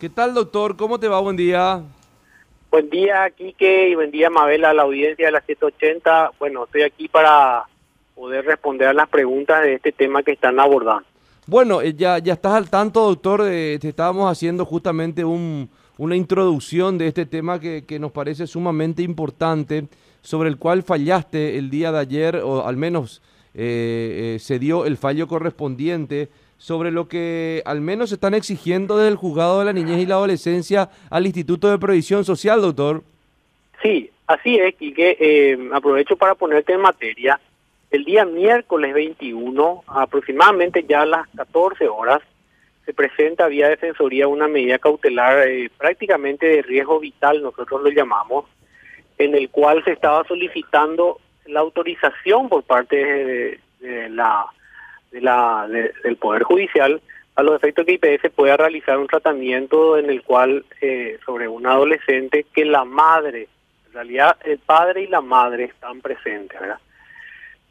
¿Qué tal, doctor? ¿Cómo te va? Buen día. Buen día, Quique, y buen día, Mabela, a la audiencia de la 780. Bueno, estoy aquí para poder responder a las preguntas de este tema que están abordando. Bueno, eh, ya, ya estás al tanto, doctor. te estábamos haciendo justamente un, una introducción de este tema que, que nos parece sumamente importante, sobre el cual fallaste el día de ayer, o al menos eh, eh, se dio el fallo correspondiente sobre lo que al menos están exigiendo desde el juzgado de la niñez y la adolescencia al Instituto de Previsión Social, doctor. Sí, así es, y que eh, aprovecho para ponerte en materia. El día miércoles 21, aproximadamente ya a las 14 horas, se presenta vía Defensoría una medida cautelar eh, prácticamente de riesgo vital, nosotros lo llamamos, en el cual se estaba solicitando la autorización por parte de la de la, del Poder Judicial a los efectos que IPS pueda realizar un tratamiento en el cual eh, sobre un adolescente que la madre, en realidad el padre y la madre están presentes, ¿verdad?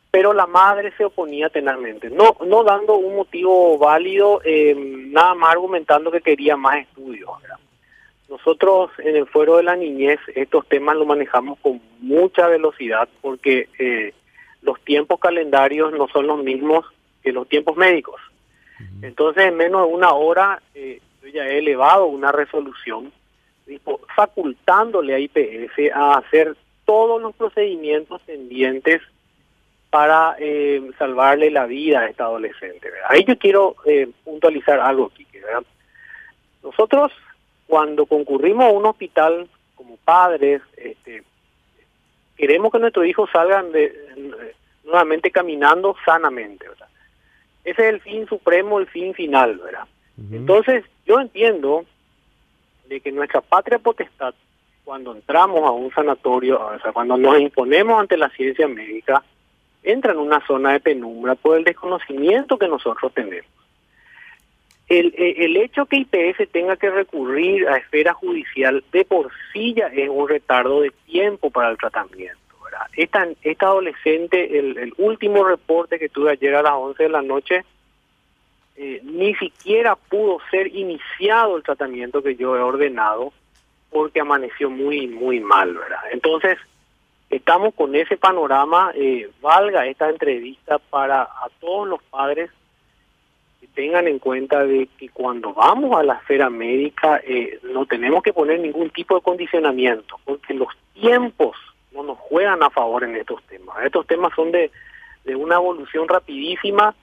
Pero la madre se oponía tenazmente, no, no dando un motivo válido, eh, nada más argumentando que quería más estudios. Nosotros en el fuero de la niñez estos temas los manejamos con mucha velocidad porque eh, los tiempos calendarios no son los mismos los tiempos médicos. Entonces, en menos de una hora, eh, yo ya he elevado una resolución facultándole a IPS a hacer todos los procedimientos pendientes para eh, salvarle la vida a esta adolescente. Ahí yo quiero eh, puntualizar algo, Kike. Nosotros, cuando concurrimos a un hospital como padres, este, queremos que nuestros hijos salgan de, nuevamente caminando sanamente. ¿verdad? Ese es el fin supremo, el fin final, ¿verdad? Entonces, yo entiendo de que nuestra patria potestad, cuando entramos a un sanatorio, o sea, cuando nos imponemos ante la ciencia médica, entra en una zona de penumbra por el desconocimiento que nosotros tenemos. El, el, hecho que IPS tenga que recurrir a esfera judicial de por sí ya es un retardo de tiempo para el tratamiento. Esta, esta adolescente, el, último reporte que tuve ayer a las 11 de la noche, eh, ni siquiera pudo ser iniciado el tratamiento que yo he ordenado porque amaneció muy, muy mal, ¿verdad? Entonces, estamos con ese panorama, eh, valga esta entrevista para a todos los padres que tengan en cuenta de que cuando vamos a la esfera médica eh, no tenemos que poner ningún tipo de condicionamiento, porque los tiempos no nos juegan a favor en estos temas. Estos temas son de, de una evolución rapidísima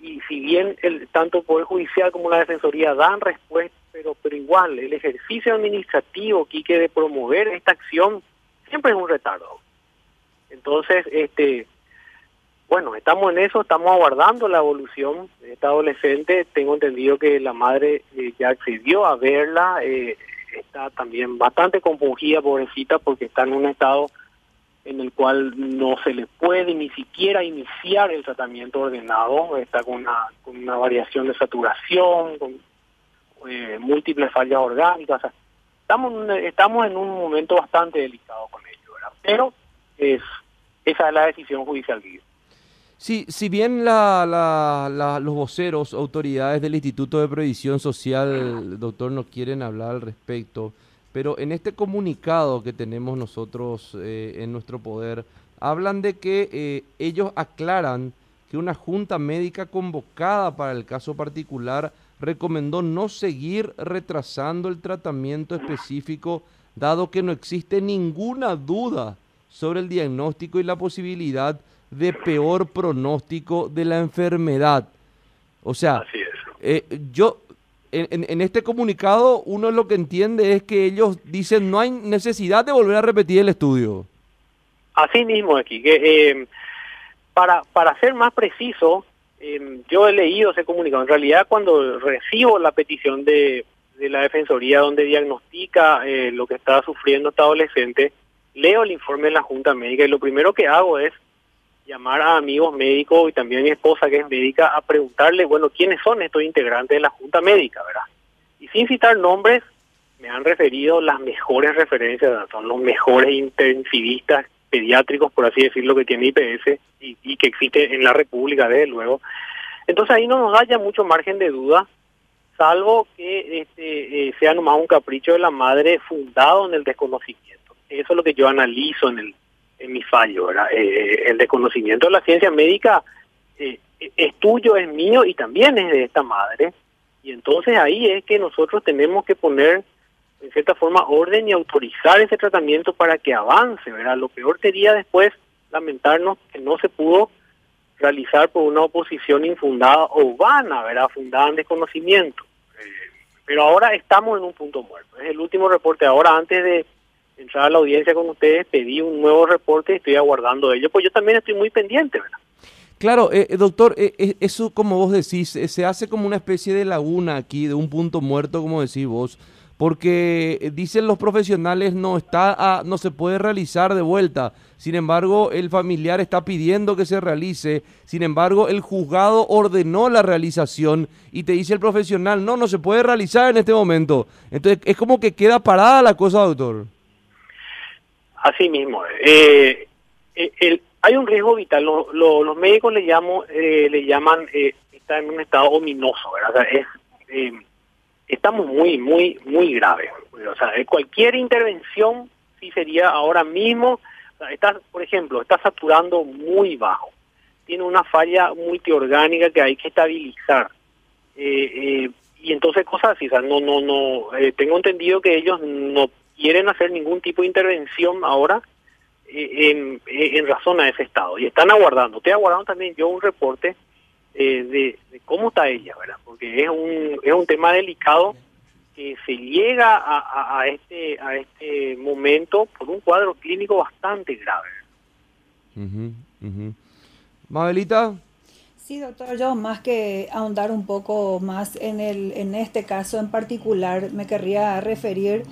y si bien el, tanto el Poder Judicial como la Defensoría dan respuesta, pero, pero igual el ejercicio administrativo que de promover esta acción siempre es un retardo. Entonces, este bueno, estamos en eso, estamos aguardando la evolución de esta adolescente. Tengo entendido que la madre eh, ya accedió a verla, eh, está también bastante compungida, pobrecita, porque está en un estado en el cual no se le puede ni siquiera iniciar el tratamiento ordenado, está con una, con una variación de saturación, con eh, múltiples fallas orgánicas. estamos, estamos en un momento bastante delicado con ello, ¿verdad? pero es, esa es la decisión judicial. Sí, si bien la, la, los voceros, autoridades del Instituto de Previsión Social, doctor, no quieren hablar al respecto, pero en este comunicado que tenemos nosotros eh, en nuestro poder, hablan de que eh, ellos aclaran que una junta médica convocada para el caso particular recomendó no seguir retrasando el tratamiento específico, dado que no existe ninguna duda sobre el diagnóstico y la posibilidad de peor pronóstico de la enfermedad. O sea, eh, yo en, en, este comunicado uno lo que entiende es que ellos dicen no hay necesidad de volver a repetir el estudio. Así mismo aquí, que eh, para, para ser más preciso, eh, yo he leído ese comunicado. En realidad cuando recibo la petición de, de la Defensoría donde diagnostica lo que está sufriendo esta adolescente, leo el informe de la Junta Médica y lo primero que hago es llamar a amigos médicos y también a mi esposa que es médica a preguntarle, bueno, ¿quiénes son estos integrantes de la Junta Médica, verdad? Y sin citar nombres, me han referido las mejores referencias, son los mejores intensivistas pediátricos, por así decirlo, que tiene IPS y, que existe en la República, desde luego. Entonces ahí no nos da ya mucho margen de duda salvo que este, eh, sea nomás un capricho de la madre fundado en el desconocimiento. Eso es lo que yo analizo en, el, mi fallo. ¿verdad? Eh, el desconocimiento de la ciencia médica eh, es tuyo, es mío y también es de esta madre. Y entonces ahí es que nosotros tenemos que poner, en cierta forma, orden y autorizar ese tratamiento para que avance. ¿verdad? Lo peor sería después lamentarnos que no se pudo realizar por una oposición infundada o vana, ¿verdad? fundada en desconocimiento. Eh, pero ahora estamos en un punto muerto. Es el último reporte. Ahora, antes de entrar a la audiencia con ustedes, pedí un nuevo reporte y estoy aguardando ello, pues yo también estoy muy pendiente, ¿verdad? Claro, eh, eh doctor, eh, eso como vos decís, se hace como una especie de laguna aquí, de un punto muerto, como decís vos porque eh, dicen los profesionales no está no se puede realizar de vuelta. Sin embargo, el familiar está pidiendo que se realice. Sin embargo, el juzgado ordenó la realización y te dice el profesional, no, no se puede realizar en este momento. Entonces, es como que queda parada la cosa, doctor. Así mismo. Eh, eh, hay un riesgo vital. los médicos le, llamo, le llaman, está en un estado ominoso, ¿verdad? es estamos muy, muy, muy graves. O sea, cualquier intervención sí sería ahora mismo, está, por ejemplo, está saturando muy bajo, tiene una falla multiorgánica que hay que estabilizar. Eh, eh, y entonces cosas así, o sea, no, no, no, eh, tengo entendido que ellos no quieren hacer ningún tipo de intervención ahora en, en razón a ese estado y están aguardando. Estoy aguardando también yo un reporte eh, de, cómo está ella, ¿verdad? Porque es un, es un tema delicado que se llega a, a, este, a este momento por un cuadro clínico bastante grave. Mabelita. Sí, doctor, yo más que ahondar un poco más en, el, en este caso en particular, me querría referir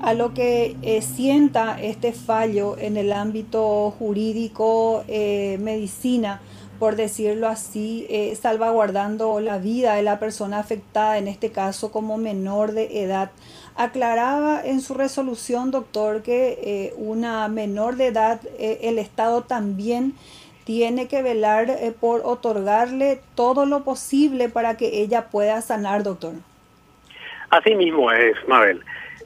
a lo que eh, sienta este fallo en el ámbito jurídico, eh, medicina, por decirlo así, eh, salvaguardando la vida de la persona afectada, en este caso como menor de edad. Aclaraba en su resolución, doctor, que una menor de edad, el Estado también tiene que velar por otorgarle todo lo posible para que ella pueda sanar, doctor. Así mismo es, Mabel.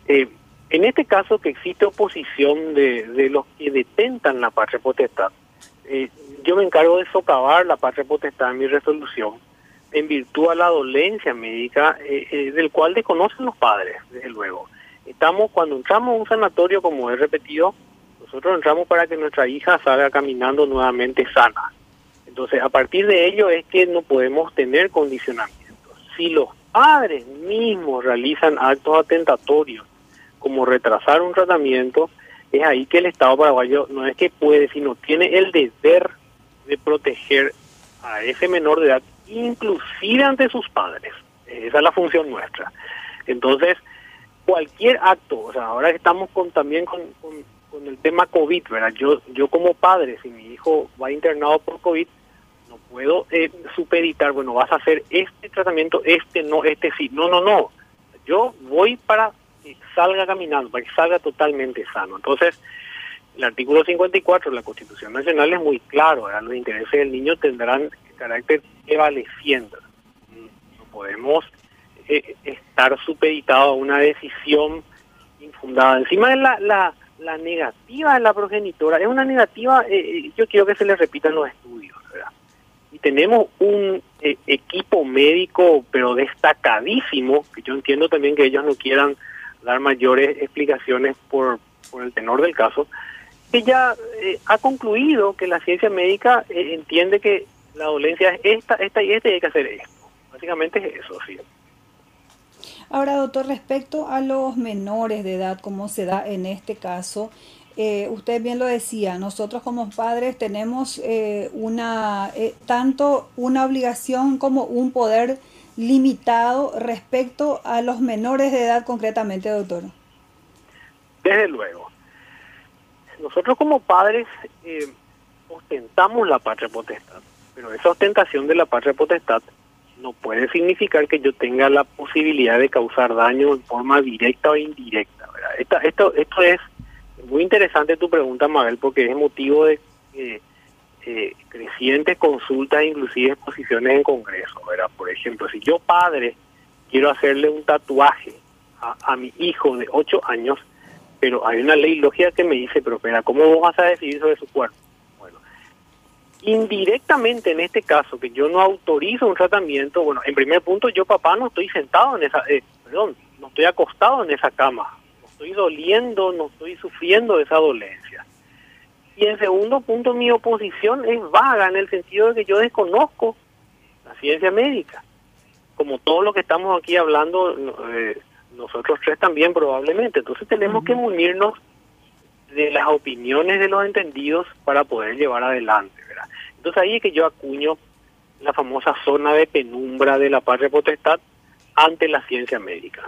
en este caso que existe oposición de, los que detentan la patria potestad, yo me encargo de socavar la patria potestad en mi resolución en virtud a la dolencia médica eh, eh, del cual desconocen los padres, desde luego. Estamos, cuando entramos a un sanatorio, como he repetido, nosotros entramos para que nuestra hija salga caminando nuevamente sana. Entonces, a partir de ello es que no podemos tener condicionamientos. Si los padres mismos realizan actos atentatorios, como retrasar un tratamiento, es ahí que el Estado paraguayo no es que puede, sino tiene el deber de proteger a ese menor de edad, inclusive ante sus padres. Esa es la función nuestra. Entonces, cualquier acto, o sea, ahora estamos con, también con, con, tema COVID, ¿verdad? Yo, yo como padre, si mi hijo va internado por COVID, no puedo eh, supeditar, bueno, vas a hacer este tratamiento, este no, este sí. No, no, no. Yo voy para que salga caminando, para que salga totalmente sano. Entonces, el artículo 54 de la Constitución Nacional es muy claro, los intereses del niño tendrán carácter prevaleciente. No podemos eh, estar supeditados a una decisión infundada. Encima de la, la negativa de la progenitora, es una negativa, eh, eh, yo quiero que se le repitan los estudios, ¿verdad? Y tenemos un equipo médico, pero destacadísimo, que yo entiendo también que ellos no quieran dar mayores explicaciones por, por el tenor del caso, que ya eh, ha concluido que la ciencia médica eh, entiende que la dolencia es esta, esta y esta y hay que hacer esto. Básicamente es eso, sí. Ahora, doctor, respecto a los menores de edad, como se da en este caso, eh, usted bien lo decía, nosotros como padres tenemos una tanto una obligación como un poder limitado respecto a los menores de edad concretamente, doctor. Desde luego nosotros como padres eh, ostentamos la patria potestad, pero esa ostentación de la patria potestad no puede significar que yo tenga la posibilidad de causar daño en forma directa o indirecta. esto, esto es muy interesante tu pregunta, Mabel, porque es motivo de eh, eh, crecientes consultas, inclusive exposiciones en Congreso. ¿verdad? Por ejemplo, si yo padre quiero hacerle un tatuaje a, a mi hijo de 8 años, pero hay una ley lógica que me dice, pero espera, ¿cómo vos vas a decidir sobre su cuerpo? Indirectamente en este caso, que yo no autorizo un tratamiento, bueno, en primer punto yo papá no estoy sentado en esa, eh, perdón, no estoy acostado en esa cama, no estoy doliendo, no estoy sufriendo esa dolencia. Y en segundo punto, mi oposición es vaga en el sentido de que yo desconozco la ciencia médica. Como todo lo que estamos aquí hablando, eh, nosotros tres también probablemente. Entonces tenemos que munirnos de las opiniones de los entendidos para poder llevar adelante. ¿verdad? Entonces ahí es que yo acuño la famosa zona de penumbra de la patria potestad ante la ciencia médica.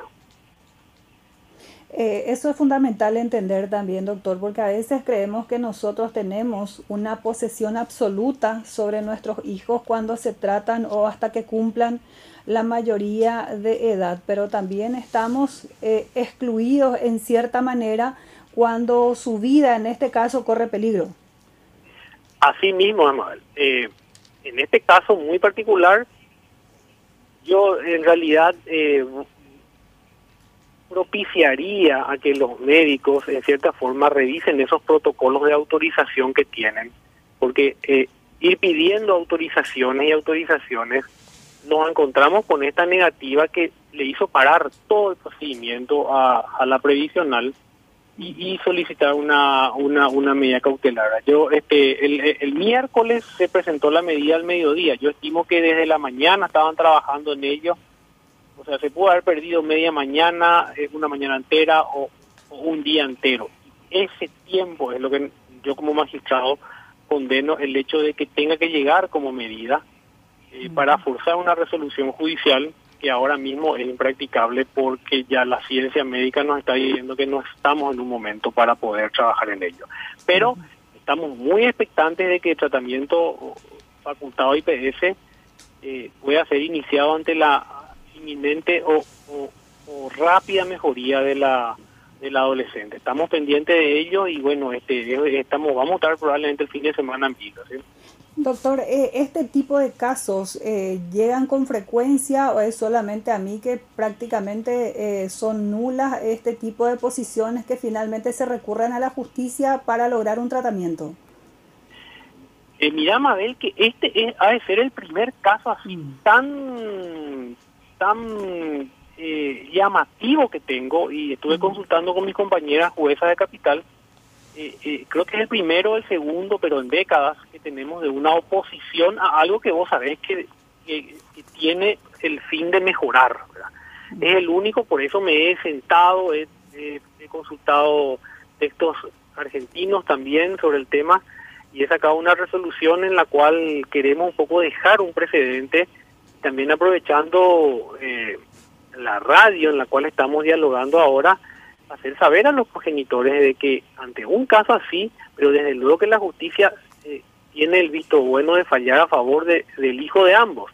Eh, eso es fundamental entender también, doctor, porque a veces creemos que nosotros tenemos una posesión absoluta sobre nuestros hijos cuando se tratan o hasta que cumplan la mayoría de edad, pero también estamos eh, excluidos en cierta manera cuando su vida, en este caso, corre peligro. Así mismo, Amal. Eh, en este caso muy particular, yo en realidad eh, propiciaría a que los médicos en cierta forma revisen esos protocolos de autorización que tienen, porque eh, ir pidiendo autorizaciones y autorizaciones nos encontramos con esta negativa que le hizo parar todo el procedimiento a, a la previsional y, y, solicitar una, una, una medida cautelar. Yo este el, el miércoles se presentó la medida al mediodía. Yo estimo que desde la mañana estaban trabajando en ello o sea, se pudo haber perdido media mañana, eh, una mañana entera o, o, un día entero. Ese tiempo es lo que yo como magistrado condeno el hecho de que tenga que llegar como medida eh, para forzar una resolución judicial que ahora mismo es impracticable porque ya la ciencia médica nos está diciendo que no estamos en un momento para poder trabajar en ello. Pero estamos muy expectantes de que el tratamiento facultado IPS eh, pueda ser iniciado ante la inminente o, o, o, rápida mejoría de la de la adolescente. Estamos pendientes de ello y bueno, este estamos vamos a estar probablemente el fin de semana en vida. ¿sí? Doctor, eh, ¿este tipo de casos eh, llegan con frecuencia o es solamente a mí que prácticamente eh, son nulas este tipo de posiciones que finalmente se recurren a la justicia para lograr un tratamiento? Eh, mira, Mabel, que este es, ha de ser el primer caso así mm. tan tan eh, llamativo que tengo y estuve consultando con mis compañeras juezas de capital, eh, eh, creo que es el primero, el segundo, pero en décadas que tenemos de una oposición a algo que vos sabés que, que, que tiene el fin de mejorar. ¿verdad? Es el único, por eso me he sentado, he, he, he consultado textos argentinos también sobre el tema y he sacado una resolución en la cual queremos un poco dejar un precedente también aprovechando eh, la radio en la cual estamos dialogando ahora, hacer saber a los progenitores de que ante un caso así, pero desde luego que la justicia eh, tiene el visto bueno de fallar a favor de, del hijo de ambos.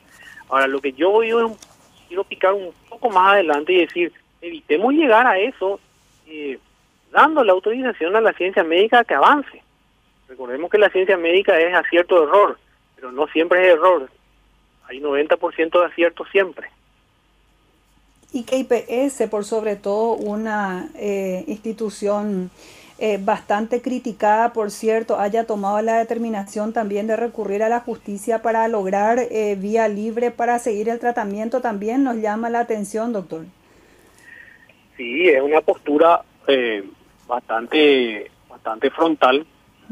Ahora, lo que yo voy es, quiero picar un poco más adelante y decir, evitemos llegar a eso eh, dando la autorización a la ciencia médica que avance. Recordemos que la ciencia médica es acierto error, pero no siempre es error, hay 90% de acierto siempre. Y que IPS, por sobre todo, una eh, institución eh, bastante criticada, por cierto, haya tomado la determinación también de recurrir a la justicia para lograr eh, vía libre para seguir el tratamiento, también nos llama la atención, doctor. Sí, es una postura eh, bastante, bastante frontal,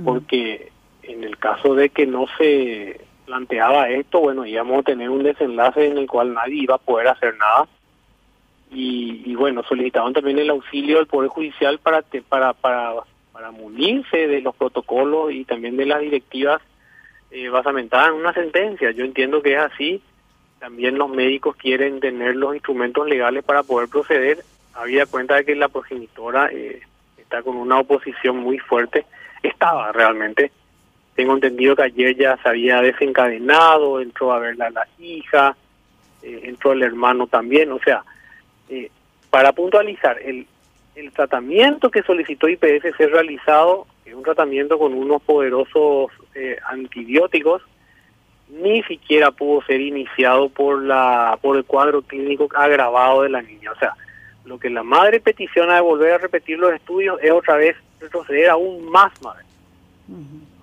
porque en el caso de que no se planteaba esto, bueno, íbamos a tener un desenlace en el cual nadie iba a poder hacer nada. Y, y bueno, solicitaban también el auxilio del Poder Judicial para, te, para, para, para munirse de los protocolos y también de las directivas eh, basamentadas en una sentencia. Yo entiendo que es así. También los médicos quieren tener los instrumentos legales para poder proceder. Había cuenta de que la progenitora eh, está con una oposición muy fuerte. Estaba realmente tengo entendido que ayer ya se había desencadenado, entró a ver a la hija, eh, entró el hermano también, o sea, eh, para puntualizar, el, el tratamiento que solicitó IPS ser realizado es un tratamiento con unos poderosos eh, antibióticos ni siquiera pudo ser iniciado por la por el cuadro clínico agravado de la niña. O sea, lo que la madre peticiona de volver a repetir los estudios es otra vez retroceder aún más, madre.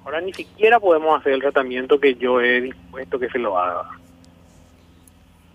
Ahora ni siquiera podemos hacer el tratamiento que yo he dispuesto que se lo haga.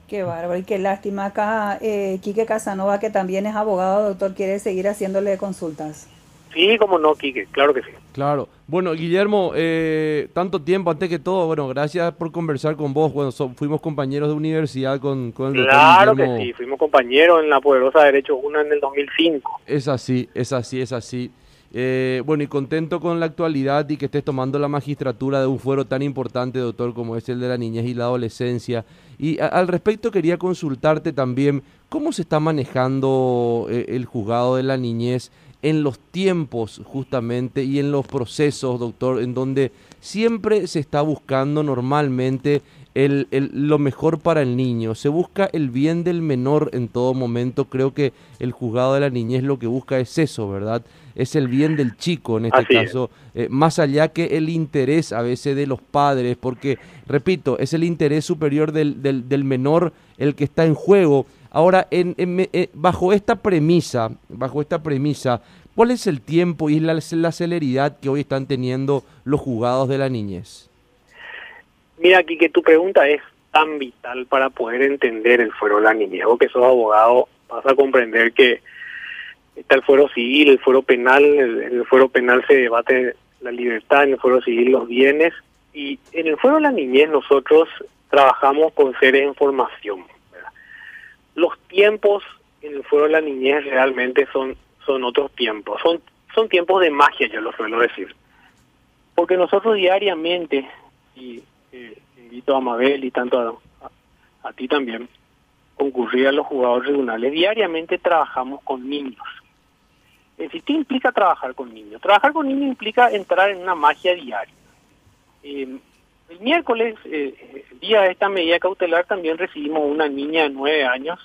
Qué bárbaro y qué lástima. Acá eh, Quique Casanova, que también es abogado, doctor, quiere seguir haciéndole consultas. Sí, como no, Quique, claro que sí. Claro. Bueno, Guillermo, eh, tanto tiempo, antes que todo, bueno, gracias por conversar con vos. Bueno, fuimos compañeros de universidad con, con el Claro que sí, fuimos compañeros en la Poderosa Derecho 1 en el 2005. Es así, es así, es así. Eh, bueno, y contento con la actualidad y que estés tomando la magistratura de un fuero tan importante, doctor, como es el de la niñez y la adolescencia. Y al respecto quería consultarte también, ¿cómo se está manejando eh, el juzgado de la niñez en los tiempos justamente y en los procesos, doctor, en donde siempre se está buscando normalmente el, lo mejor para el niño, se busca el bien del menor en todo momento, creo que el juzgado de la niñez lo que busca es eso, ¿verdad? Es el bien del chico en este caso, eh, más allá que el interés a veces de los padres, porque, repito, es el interés superior del, del, menor el que está en juego. Ahora, en, eh, bajo esta premisa, bajo esta premisa, ¿cuál es el tiempo y la, la celeridad que hoy están teniendo los juzgados de la niñez? Mira, aquí que tu pregunta es tan vital para poder entender el fuero de la niñez, o que sos abogado, vas a comprender que está el fuero civil, el fuero penal, en el fuero penal se debate la libertad, en el fuero civil los bienes, y en el fuero de la niñez nosotros trabajamos con seres en formación. Los tiempos en el fuero de la niñez realmente son, son otros tiempos, son, son tiempos de magia, yo lo suelo decir. Porque nosotros diariamente, y eh, invito a Mabel y tanto a, a ti también, concurrir a los jugadores tribunales, diariamente trabajamos con niños es decir, ¿qué implica trabajar con niños? Trabajar con niños implica entrar en una magia diaria. Eh, el miércoles, eh, día de esta medida cautelar, también recibimos una niña de nueve años,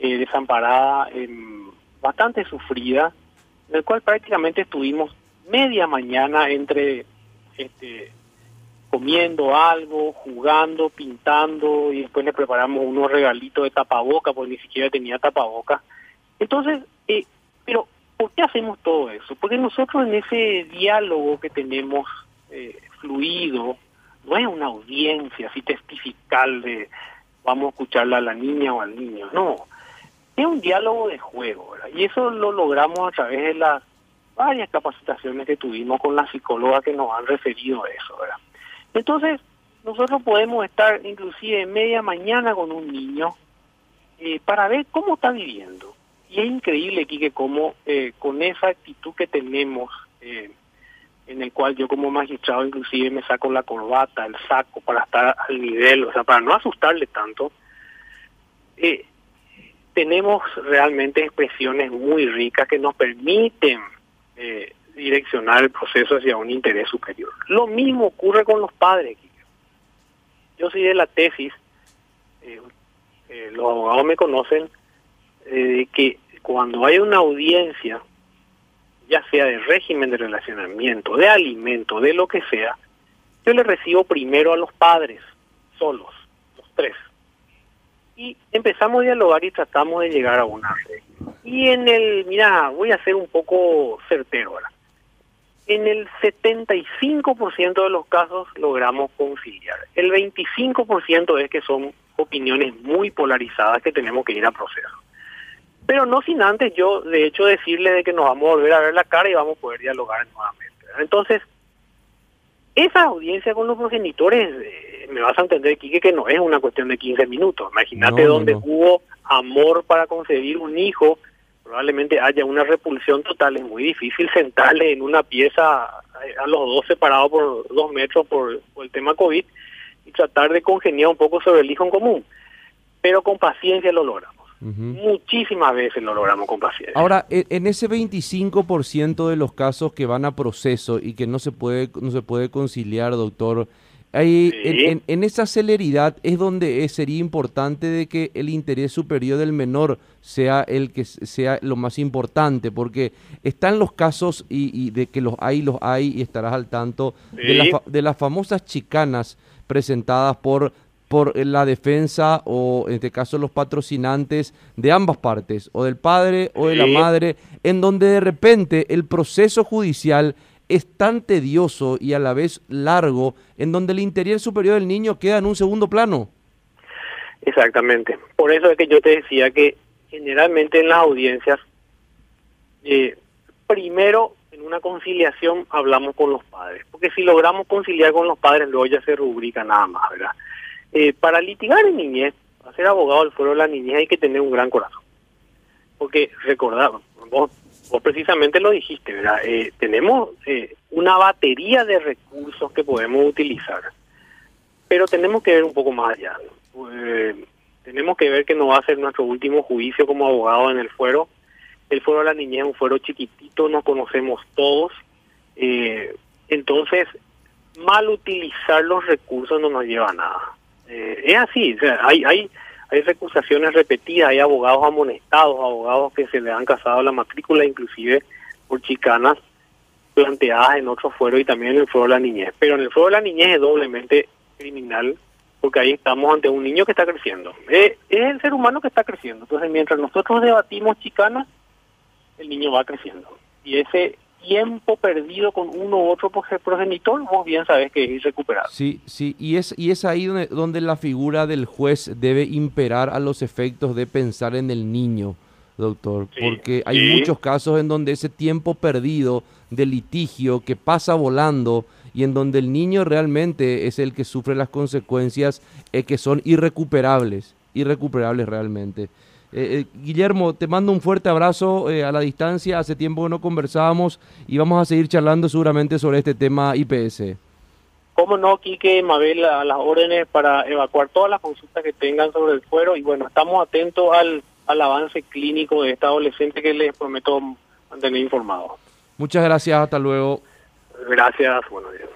eh, desamparada, em, bastante sufrida, en el cual prácticamente estuvimos media mañana entre este, comiendo algo, jugando, pintando, y después le preparamos unos regalitos de tapaboca, porque ni siquiera tenía tapaboca. Entonces, eh, ¿Por qué hacemos todo eso? Porque nosotros en ese diálogo que tenemos eh, fluido, no es una audiencia así testifical de vamos a escucharla a la niña o al niño, no. Es un diálogo de juego, ¿verdad? Y eso lo logramos a través de las varias capacitaciones que tuvimos con la psicóloga que nos han referido a eso, ¿verdad? Entonces, nosotros podemos estar inclusive media mañana con un niño eh, para ver cómo está viviendo y es increíble, Quique, cómo eh, con esa actitud que tenemos, eh, en el cual yo como magistrado inclusive me saco la corbata, el saco para estar al nivel, o sea, para no asustarle tanto, eh, tenemos realmente expresiones muy ricas que nos permiten direccionar el proceso hacia un interés superior. Lo mismo ocurre con los padres. Yo soy de la tesis, los abogados me conocen, eh, que cuando hay una audiencia, ya sea de régimen de relacionamiento, de alimento, de lo que sea, yo le recibo primero a los padres, solos, los tres. Y empezamos a dialogar y tratamos de llegar a una red. Y en el, mira, voy a ser un poco certero ahora. En el 75% de los casos logramos conciliar. El 25% es que son opiniones muy polarizadas que tenemos que ir a proceso. Pero no sin antes yo, de hecho, decirle de que nos vamos a volver a ver la cara y vamos a poder dialogar nuevamente. Entonces, esa audiencia con los progenitores, eh, me vas a entender, Quique, que no es una cuestión de 15 minutos. Imagínate donde hubo amor para concebir un hijo, probablemente haya una repulsión total. Es muy difícil sentarle en una pieza a los dos separados por dos metros por, por el tema COVID y tratar de congeniar un poco sobre el hijo en común. Pero con paciencia lo Muchísimas veces lo logramos con paciencia. Ahora, e, en ese 25% de los casos que van a proceso y que no se puede, no se puede conciliar, doctor, ahí, en, esa celeridad es donde sería importante de que el interés superior del menor sea el que sea lo más importante, porque están los casos y, de que los hay, los hay, y estarás al tanto de, de las famosas chicanas presentadas por por la defensa o en este caso los patrocinantes de ambas partes, o del padre o de la madre, en donde de repente el proceso judicial es tan tedioso y a la vez largo, en donde el interior superior del niño queda en un segundo plano. Exactamente. Por eso es que yo te decía que generalmente en las audiencias, eh, primero en una conciliación hablamos con los padres, porque si logramos conciliar con los padres, luego ya se rubrica nada más, ¿verdad? Eh, para litigar en niñez, para ser abogado del fuero de la niñez hay que tener un gran corazón. Porque recordad, vos, precisamente lo dijiste, ¿verdad? Eh, tenemos eh, una batería de recursos que podemos utilizar, pero tenemos que ver un poco más allá. tenemos que ver que no va a ser nuestro último juicio como abogado en el fuero. El fuero de la niñez es un fuero chiquitito, nos conocemos todos. entonces, mal utilizar los recursos no nos lleva a nada. Eh, es así, hay, hay, hay recusaciones repetidas, hay abogados amonestados, abogados que se le han casado la matrícula, inclusive por chicanas planteadas en otro fuero y también en el fuero de la niñez. Pero en el fuero de la niñez es doblemente criminal porque ahí estamos ante un niño que está creciendo. es el ser humano que está creciendo. Entonces, mientras nosotros debatimos chicanas, el niño va creciendo. Y ese tiempo perdido con uno u otro progenitor, vos bien sabes que es irrecuperable. Sí, sí, y es, y es ahí donde, donde la figura del juez debe imperar a los efectos de pensar en el niño, doctor, porque hay muchos casos en donde ese tiempo perdido de litigio que pasa volando y en donde el niño realmente es el que sufre las consecuencias eh, que son irrecuperables, irrecuperables realmente. Eh, eh, Guillermo, te mando un fuerte abrazo eh, a la distancia. Hace tiempo que no conversábamos y vamos a seguir charlando seguramente sobre este tema IPS. Cómo no, Quique, Mabel, a las órdenes para evacuar todas las consultas que tengan sobre el fuero. Y bueno, estamos atentos al, al avance clínico de esta adolescente que les prometo mantener informados. Muchas gracias, hasta luego. Gracias, buenos días.